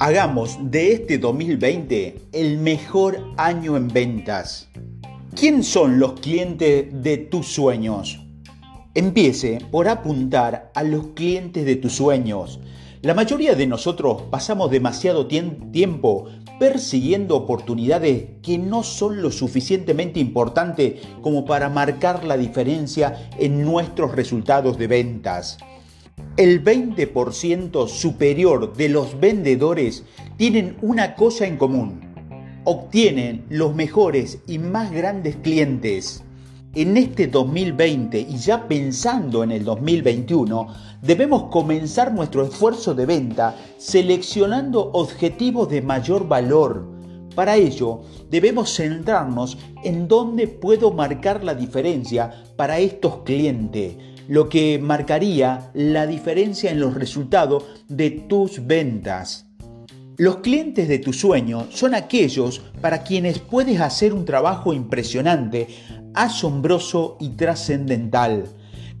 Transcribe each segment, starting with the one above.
Hagamos de este 2020 el mejor año en ventas. ¿Quién son los clientes de tus sueños? Empiece por apuntar a los clientes de tus sueños. La mayoría de nosotros pasamos demasiado tiempo persiguiendo oportunidades que no son lo suficientemente importantes como para marcar la diferencia en nuestros resultados de ventas. El 20% superior de los vendedores tienen una cosa en común. Obtienen los mejores y más grandes clientes. En este 2020 y ya pensando en el 2021, debemos comenzar nuestro esfuerzo de venta seleccionando objetivos de mayor valor. Para ello, debemos centrarnos en dónde puedo marcar la diferencia para estos clientes lo que marcaría la diferencia en los resultados de tus ventas. Los clientes de tu sueño son aquellos para quienes puedes hacer un trabajo impresionante, asombroso y trascendental.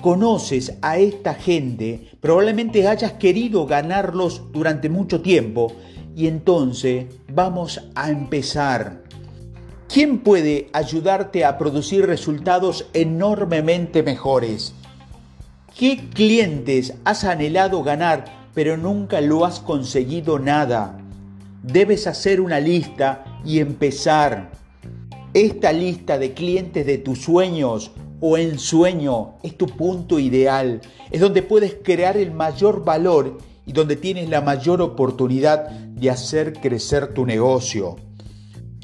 Conoces a esta gente, probablemente hayas querido ganarlos durante mucho tiempo y entonces vamos a empezar. ¿Quién puede ayudarte a producir resultados enormemente mejores? ¿Qué clientes has anhelado ganar pero nunca lo has conseguido nada? Debes hacer una lista y empezar. Esta lista de clientes de tus sueños o ensueño es tu punto ideal. Es donde puedes crear el mayor valor y donde tienes la mayor oportunidad de hacer crecer tu negocio.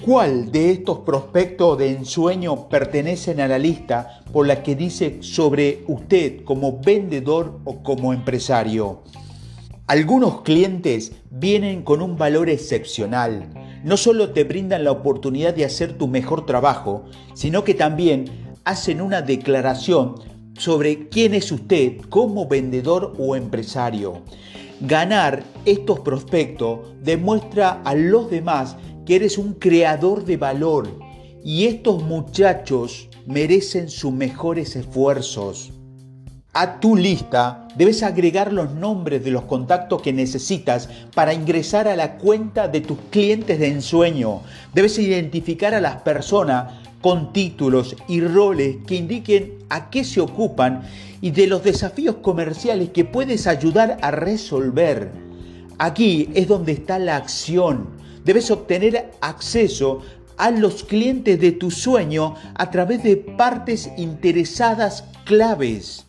¿Cuál de estos prospectos de ensueño pertenecen a la lista por la que dice sobre usted como vendedor o como empresario? Algunos clientes vienen con un valor excepcional. No solo te brindan la oportunidad de hacer tu mejor trabajo, sino que también hacen una declaración sobre quién es usted como vendedor o empresario. Ganar estos prospectos demuestra a los demás que eres un creador de valor y estos muchachos merecen sus mejores esfuerzos. A tu lista debes agregar los nombres de los contactos que necesitas para ingresar a la cuenta de tus clientes de ensueño. Debes identificar a las personas con títulos y roles que indiquen a qué se ocupan y de los desafíos comerciales que puedes ayudar a resolver. Aquí es donde está la acción debes obtener acceso a los clientes de tu sueño a través de partes interesadas claves.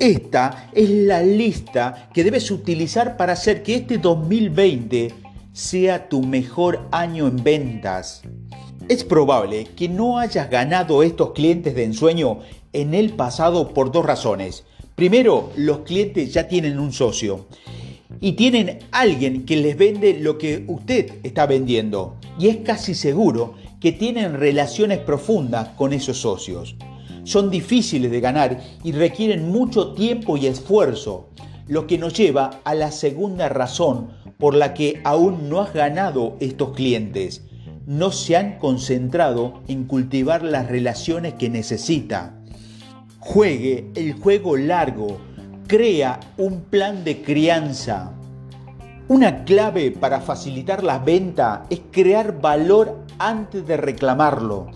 Esta es la lista que debes utilizar para hacer que este 2020 sea tu mejor año en ventas. Es probable que no hayas ganado estos clientes de ensueño en el pasado por dos razones. Primero, los clientes ya tienen un socio y tienen alguien que les vende lo que usted está vendiendo. Y es casi seguro que tienen relaciones profundas con esos socios. Son difíciles de ganar y requieren mucho tiempo y esfuerzo, lo que nos lleva a la segunda razón por la que aún no has ganado estos clientes. No se han concentrado en cultivar las relaciones que necesita. Juegue el juego largo Crea un plan de crianza. Una clave para facilitar la venta es crear valor antes de reclamarlo.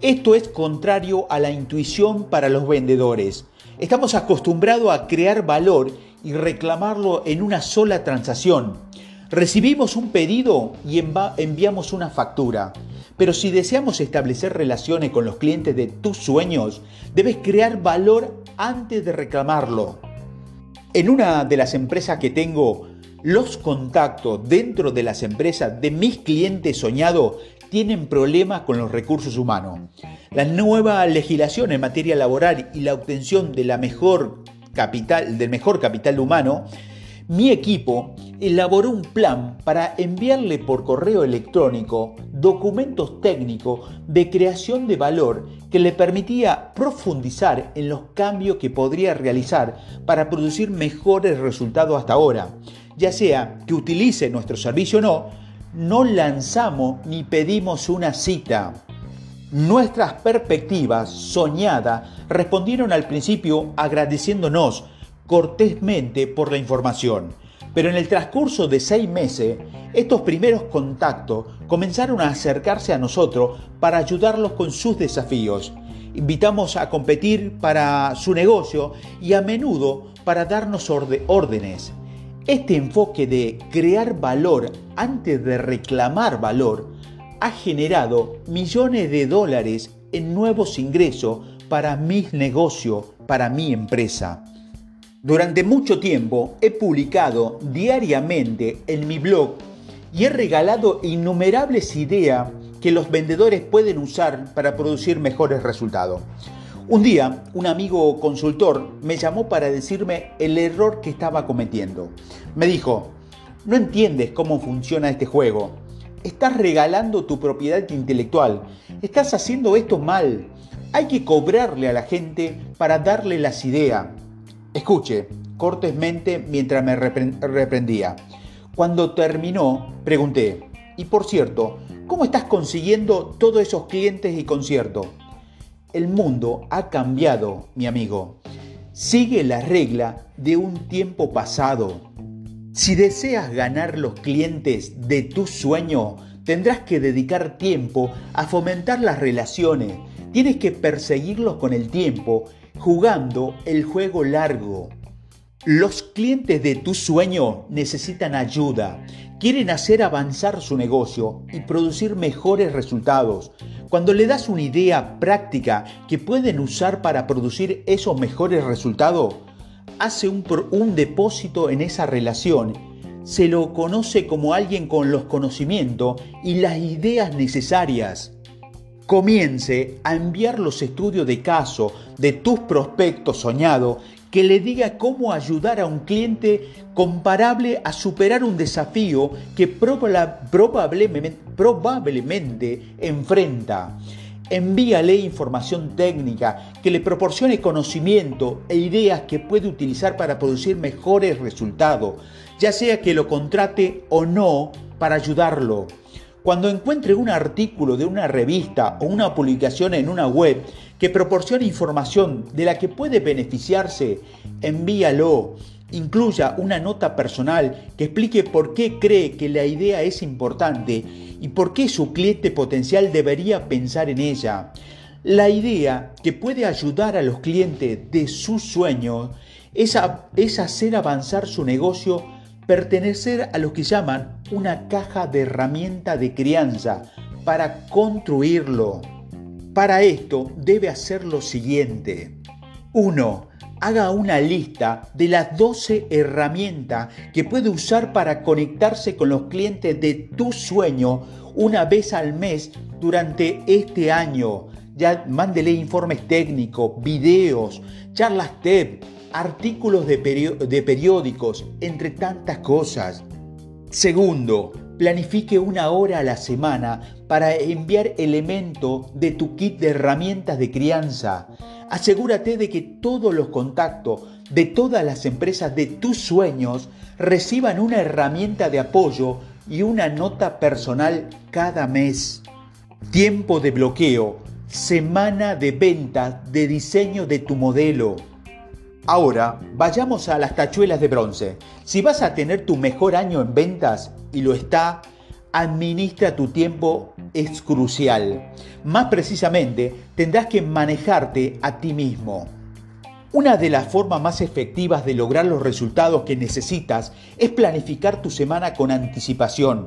Esto es contrario a la intuición para los vendedores. Estamos acostumbrados a crear valor y reclamarlo en una sola transacción. Recibimos un pedido y enviamos una factura. Pero si deseamos establecer relaciones con los clientes de tus sueños, debes crear valor antes de reclamarlo. En una de las empresas que tengo, los contactos dentro de las empresas de mis clientes soñados tienen problemas con los recursos humanos. La nueva legislación en materia laboral y la obtención mejor capital, del mejor capital humano mi equipo elaboró un plan para enviarle por correo electrónico documentos técnicos de creación de valor que le permitía profundizar en los cambios que podría realizar para producir mejores resultados hasta ahora. Ya sea que utilice nuestro servicio o no, no lanzamos ni pedimos una cita. Nuestras perspectivas soñadas respondieron al principio agradeciéndonos cortésmente por la información, Pero en el transcurso de seis meses, estos primeros contactos comenzaron a acercarse a nosotros para ayudarlos con sus desafíos. Invitamos a competir para su negocio y a menudo para darnos órdenes. Este enfoque de crear valor antes de reclamar valor ha generado millones de dólares en nuevos ingresos para mi negocio, para mi empresa. Durante mucho tiempo he publicado diariamente en mi blog y he regalado innumerables ideas que los vendedores pueden usar para producir mejores resultados. Un día, un amigo consultor me llamó para decirme el error que estaba cometiendo. Me dijo, no entiendes cómo funciona este juego. Estás regalando tu propiedad intelectual. Estás haciendo esto mal. Hay que cobrarle a la gente para darle las ideas. Escuche, cortésmente mientras me reprendía. Cuando terminó, pregunté, y por cierto, ¿cómo estás consiguiendo todos esos clientes y conciertos? El mundo ha cambiado, mi amigo. Sigue la regla de un tiempo pasado. Si deseas ganar los clientes de tu sueño, tendrás que dedicar tiempo a fomentar las relaciones, Tienes que perseguirlos con el tiempo, jugando el juego largo. Los clientes de tu sueño necesitan ayuda, quieren hacer avanzar su negocio y producir mejores resultados. Cuando le das una idea práctica que pueden usar para producir esos mejores resultados, hace un, un depósito en esa relación. Se lo conoce como alguien con los conocimientos y las ideas necesarias comience a enviar los estudios de caso de tus prospectos soñados que le diga cómo ayudar a un cliente comparable a superar un desafío que probablemente, probablemente enfrenta. Envíale información técnica que le proporcione conocimiento e ideas que puede utilizar para producir mejores resultados, ya sea que lo contrate o no para ayudarlo. Cuando encuentre un artículo de una revista o una publicación en una web que proporcione información de la que puede beneficiarse, envíalo. Incluya una nota personal que explique por qué cree que la idea es importante y por qué su cliente potencial debería pensar en ella. La idea que puede ayudar a los clientes de sus sueños es, es hacer avanzar su negocio pertenecer a lo que llaman una caja de herramienta de crianza para construirlo. Para esto debe hacer lo siguiente. 1. Haga una lista de las 12 herramientas que puede usar para conectarse con los clientes de tu sueño una vez al mes durante este año. Ya mándele informes técnicos, videos, charlas TED, artículos de, periódicos, entre tantas cosas. Segundo, planifique una hora a la semana para enviar elementos de tu kit de herramientas de crianza. Asegúrate de que todos los contactos de todas las empresas de tus sueños reciban una herramienta de apoyo y una nota personal cada mes. Tiempo de bloqueo, semana de ventas de diseño de tu modelo. Ahora, vayamos a las tachuelas de bronce. Si vas a tener tu mejor año en ventas, y lo está, administra tu tiempo es crucial. Más precisamente, tendrás que manejarte a ti mismo. Una de las formas más efectivas de lograr los resultados que necesitas es planificar tu semana con anticipación.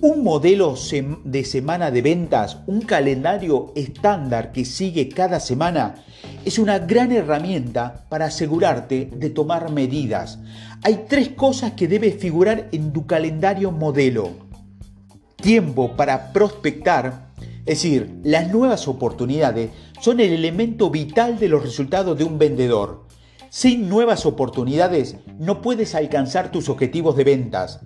Un modelo de semana de ventas, un calendario estándar que sigue cada semana, es una gran herramienta para asegurarte de tomar medidas. Hay tres cosas que debes figurar en tu calendario modelo. Tiempo para prospectar, es decir, las nuevas oportunidades son el elemento vital de los resultados de un vendedor. Sin nuevas oportunidades no puedes alcanzar tus objetivos de ventas.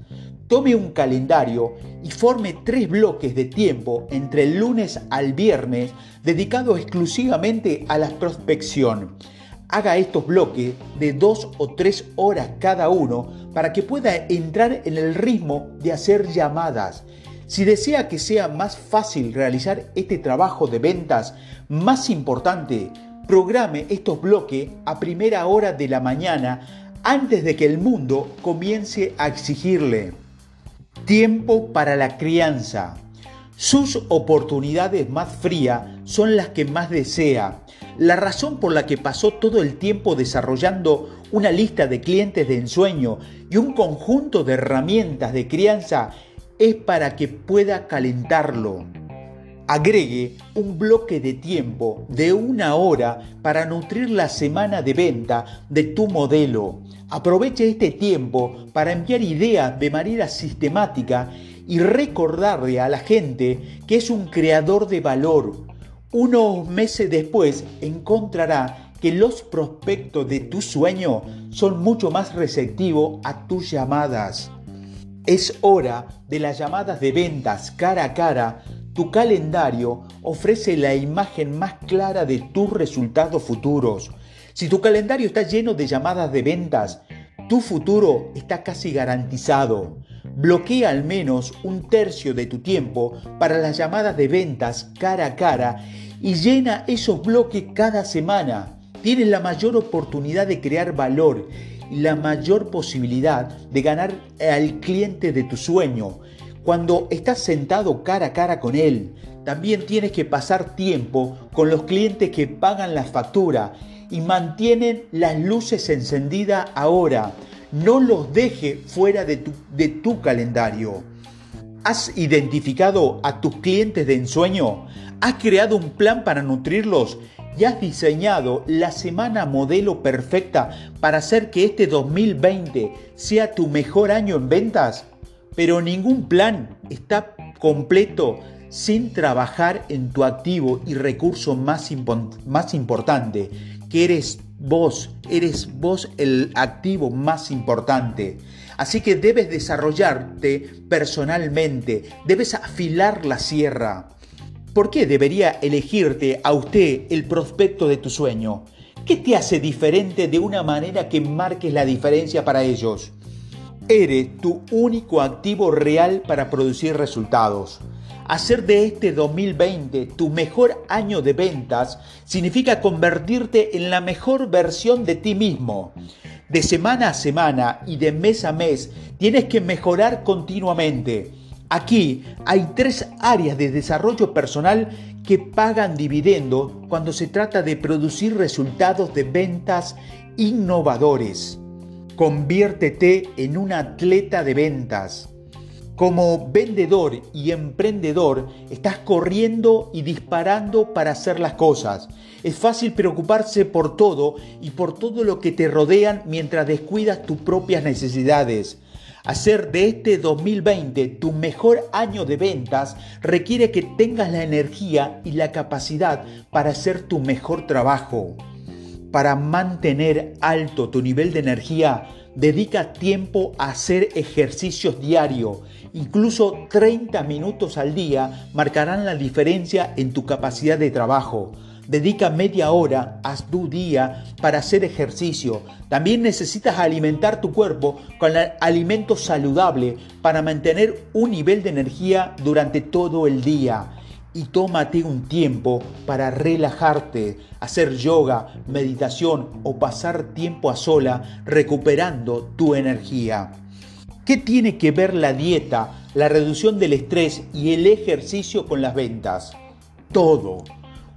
Tome un calendario y forme tres bloques de tiempo entre el lunes al viernes dedicados exclusivamente a la prospección. Haga estos bloques de dos o tres horas cada uno para que pueda entrar en el ritmo de hacer llamadas. Si desea que sea más fácil realizar este trabajo de ventas, más importante, programe estos bloques a primera hora de la mañana antes de que el mundo comience a exigirle. Tiempo para la crianza. Sus oportunidades más frías son las que más desea. La razón por la que pasó todo el tiempo desarrollando una lista de clientes de ensueño y un conjunto de herramientas de crianza es para que pueda calentarlo. Agregue un bloque de tiempo de una hora para nutrir la semana de venta de tu modelo. Aproveche este tiempo para enviar ideas de manera sistemática y recordarle a la gente que es un creador de valor. Unos meses después encontrará que los prospectos de tu sueño son mucho más receptivos a tus llamadas. Es hora de las llamadas de ventas cara a cara. Tu calendario ofrece la imagen más clara de tus resultados futuros. Si tu calendario está lleno de llamadas de ventas, tu futuro está casi garantizado. Bloquea al menos un tercio de tu tiempo para las llamadas de ventas cara a cara y llena esos bloques cada semana. Tienes la mayor oportunidad de crear valor y la mayor posibilidad de ganar al cliente de tu sueño. Cuando estás sentado cara a cara con él, también tienes que pasar tiempo con los clientes que pagan la factura y mantienen las luces encendidas ahora. No los deje fuera de tu, calendario. ¿Has identificado a tus clientes de ensueño? ¿Has creado un plan para nutrirlos? ¿Y has diseñado la semana modelo perfecta para hacer que este 2020 sea tu mejor año en ventas? Pero ningún plan está completo sin trabajar en tu activo y recurso más importante, que eres vos, eres vos el activo más importante. Así que debes desarrollarte personalmente, debes afilar la sierra. ¿Por qué debería elegirte a usted el prospecto de tu sueño? ¿Qué te hace diferente de una manera que marques la diferencia para ellos? Eres tu único activo real para producir resultados. Hacer de este 2020 tu mejor año de ventas significa convertirte en la mejor versión de ti mismo. De semana a semana y de mes a mes tienes que mejorar continuamente. Aquí hay tres áreas de desarrollo personal que pagan dividendo cuando se trata de producir resultados de ventas innovadores. Conviértete en un atleta de ventas. Como vendedor y emprendedor estás corriendo y disparando para hacer las cosas. Es fácil preocuparse por todo y por todo lo que te rodean mientras descuidas tus propias necesidades. Hacer de este 2020 tu mejor año de ventas requiere que tengas la energía y la capacidad para hacer tu mejor trabajo. Para mantener alto tu nivel de energía, dedica tiempo a hacer ejercicios diarios. Incluso 30 minutos al día marcarán la diferencia en tu capacidad de trabajo. Dedica media hora a tu día para hacer ejercicio. También necesitas alimentar tu cuerpo con alimentos saludables para mantener un nivel de energía durante todo el día. Y tómate un tiempo para relajarte, hacer yoga, meditación o pasar tiempo a sola recuperando tu energía. ¿Qué tiene que ver la dieta, la reducción del estrés y el ejercicio con las ventas? Todo.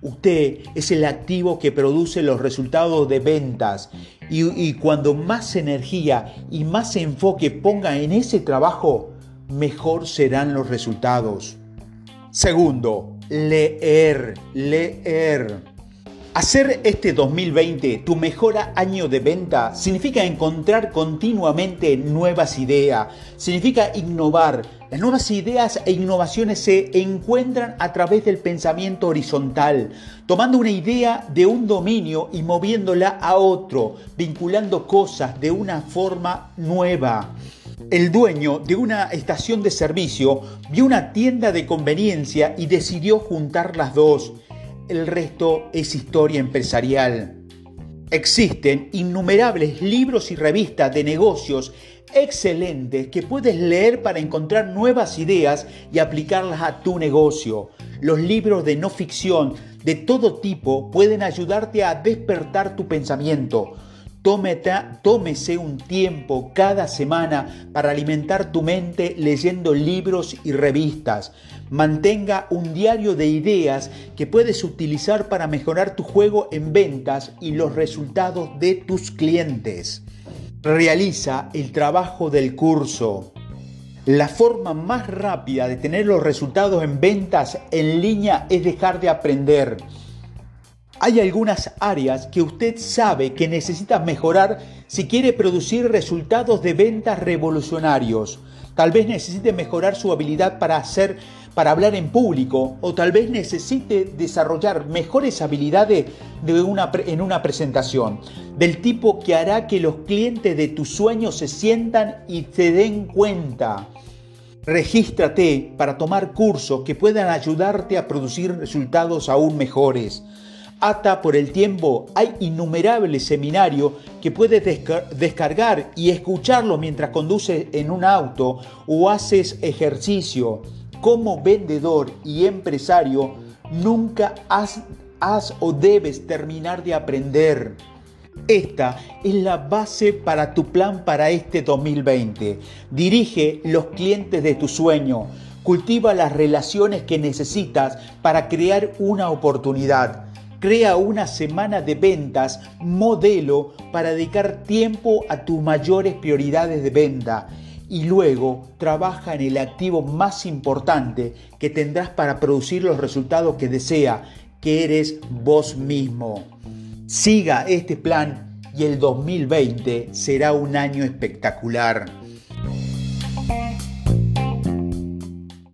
Usted es el activo que produce los resultados de ventas y, cuando más energía y más enfoque ponga en ese trabajo, mejor serán los resultados. Segundo, leer, leer. Hacer este 2020 tu mejor año de venta significa encontrar continuamente nuevas ideas, significa innovar. Las nuevas ideas e innovaciones se encuentran a través del pensamiento horizontal, tomando una idea de un dominio y moviéndola a otro, vinculando cosas de una forma nueva. El dueño de una estación de servicio vio una tienda de conveniencia y decidió juntar las dos el resto es historia empresarial. Existen innumerables libros y revistas de negocios excelentes que puedes leer para encontrar nuevas ideas y aplicarlas a tu negocio. Los libros de no ficción de todo tipo pueden ayudarte a despertar tu pensamiento. Tómese un tiempo cada semana para alimentar tu mente leyendo libros y revistas. Mantenga un diario de ideas que puedes utilizar para mejorar tu juego en ventas y los resultados de tus clientes. Realiza el trabajo del curso. La forma más rápida de tener los resultados en ventas en línea es dejar de aprender. Hay algunas áreas que usted sabe que necesita mejorar si quiere producir resultados de ventas revolucionarios. Tal vez necesite mejorar su habilidad para hacer para hablar en público o tal vez necesite desarrollar mejores habilidades de una, en una presentación, del tipo que hará que los clientes de tus sueños se sientan y se den cuenta. Regístrate para tomar cursos que puedan ayudarte a producir resultados aún mejores. Ata por el tiempo, hay innumerables seminarios que puedes descargar y escucharlo mientras conduces en un auto o haces ejercicio. Como vendedor y empresario, nunca has, has o debes terminar de aprender. Esta es la base para tu plan para este 2020. Dirige los clientes de tu sueño. Cultiva las relaciones que necesitas para crear una oportunidad. Crea una semana de ventas modelo para dedicar tiempo a tus mayores prioridades de venta y luego trabaja en el activo más importante que tendrás para producir los resultados que desea, que eres vos mismo. Siga este plan y el 2020 será un año espectacular.